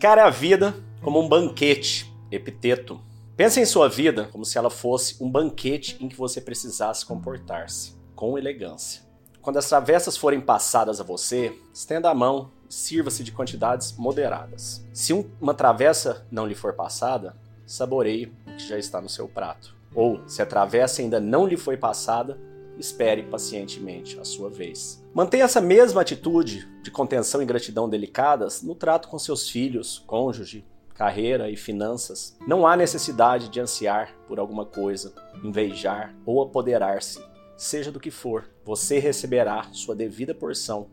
Encare a vida como um banquete, epiteto. Pense em sua vida como se ela fosse um banquete em que você precisasse comportar-se com elegância. Quando as travessas forem passadas a você, estenda a mão e sirva-se de quantidades moderadas. Se uma travessa não lhe for passada, saboreie o que já está no seu prato. Ou, se a travessa ainda não lhe foi passada, espere pacientemente a sua vez. Mantenha essa mesma atitude de contenção e gratidão delicadas no trato com seus filhos, cônjuge, carreira e finanças. Não há necessidade de ansiar por alguma coisa, invejar ou apoderar-se. Seja do que for, você receberá sua devida porção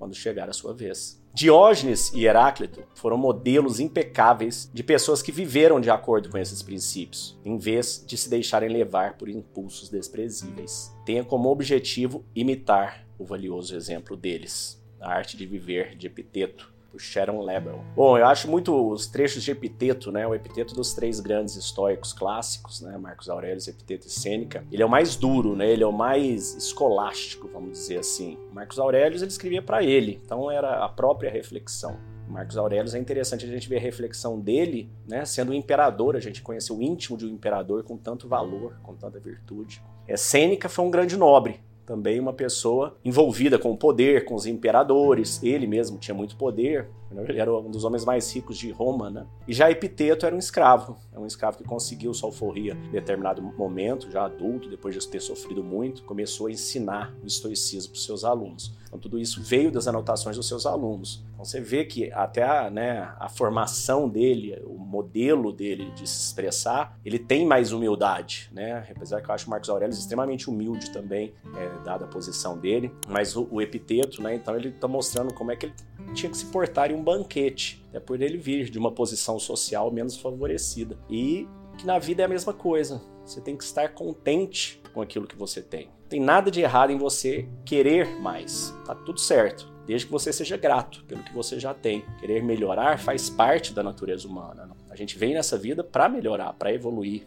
quando chegar a sua vez. Diógenes e Heráclito foram modelos impecáveis de pessoas que viveram de acordo com esses princípios, em vez de se deixarem levar por impulsos desprezíveis. Tenha como objetivo imitar o valioso exemplo deles. A arte de viver de Epiteto, por Sharon Lebel. Bom, eu acho muito os trechos de Epiteto, né? O Epiteto dos três grandes estoicos clássicos, né? Marcos Aurelius, Epiteto e Sêneca. Ele é o mais duro, né? Ele é o mais escolástico, vamos dizer assim. Marcos Aurelius ele escrevia para ele, então era a própria reflexão. Marcos Aurelius é interessante a gente ver a reflexão dele, né? Sendo um imperador, a gente conhece o íntimo de um imperador com tanto valor, com tanta virtude. É, Sêneca foi um grande nobre, também uma pessoa envolvida com o poder, com os imperadores. Ele mesmo tinha muito poder, ele era um dos homens mais ricos de Roma, né? E já Epiteto era um escravo, é um escravo que conseguiu sua alforria em determinado momento, já adulto, depois de ter sofrido muito, começou a ensinar o estoicismo para os seus alunos. Então tudo isso veio das anotações dos seus alunos. Então você vê que até a, né, a formação dele, o modelo dele de se expressar, ele tem mais humildade, né? Apesar que eu acho o Marcos Aurélio extremamente humilde também, é, dada a posição dele, mas o, o epiteto, né? Então ele está mostrando como é que ele tinha que se portar em um banquete, é por ele vir de uma posição social menos favorecida. E que na vida é a mesma coisa. Você tem que estar contente com aquilo que você tem. Não tem nada de errado em você querer mais. Tá tudo certo. Desde que você seja grato pelo que você já tem. Querer melhorar faz parte da natureza humana. A gente vem nessa vida para melhorar, para evoluir,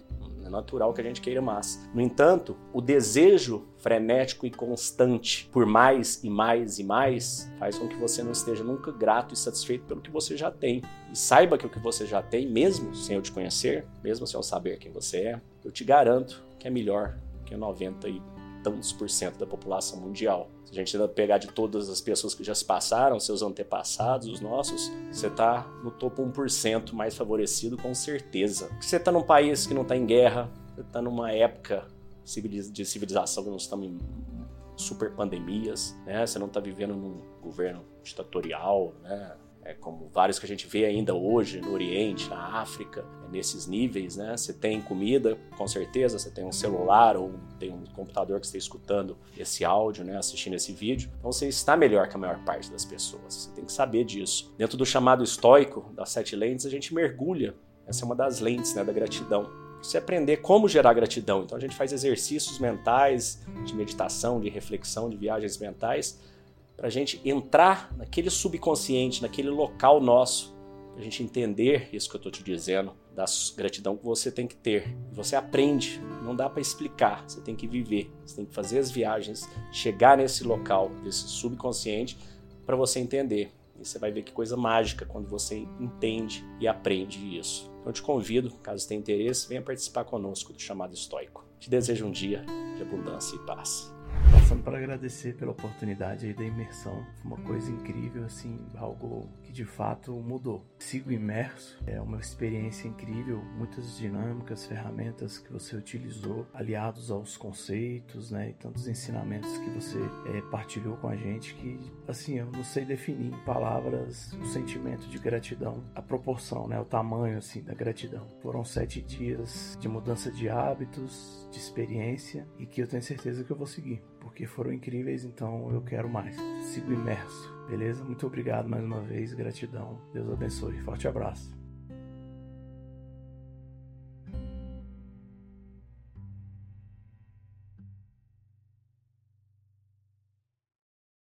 natural que a gente queira mais. No entanto, o desejo frenético e constante por mais e mais e mais faz com que você não esteja nunca grato e satisfeito pelo que você já tem. E saiba que o que você já tem, mesmo sem eu te conhecer, mesmo sem eu saber quem você é, eu te garanto que é melhor que 90 e tantos por cento da população mundial. Se a gente pegar de todas as pessoas que já se passaram, seus antepassados, os nossos, você está no topo 1% mais favorecido com certeza. Você está num país que não está em guerra, você está numa época de civilização que nós estamos em super pandemias, né? Você não está vivendo num governo ditatorial, né? é, como vários que a gente vê ainda hoje no Oriente, na África, nesses níveis, né? Você tem comida, com certeza, você tem um celular ou tem um computador que está escutando esse áudio, né? Assistindo esse vídeo. Então você está melhor que a maior parte das pessoas. Você tem que saber disso. Dentro do chamado estoico das sete lentes, a gente mergulha. Essa é uma das lentes, né? Da gratidão você aprender como gerar gratidão. Então a gente faz exercícios mentais de meditação, de reflexão, de viagens mentais para a gente entrar naquele subconsciente, naquele local nosso, a gente entender isso que eu estou te dizendo, da gratidão que você tem que ter. Você aprende, não dá para explicar, você tem que viver, você tem que fazer as viagens, chegar nesse local, desse subconsciente, para você entender. E você vai ver que coisa mágica quando você entende e aprende isso. Então eu te convido, caso tenha interesse, venha participar conosco do chamado estoico. Te desejo um dia de abundância e paz passando para agradecer pela oportunidade aí da imersão. Foi uma coisa incrível, assim, algo que de fato mudou. Sigo imerso, é uma experiência incrível, muitas dinâmicas, ferramentas que você utilizou, aliados aos conceitos, né, e tantos ensinamentos que você é, partilhou com a gente que, assim, eu não sei definir em palavras o sentimento de gratidão, a proporção, né, o tamanho, assim, da gratidão. Foram sete dias de mudança de hábitos, de experiência e que eu tenho certeza que eu vou seguir porque foram incríveis, então eu quero mais. Sigo imerso, beleza? Muito obrigado mais uma vez, gratidão. Deus abençoe. Forte abraço.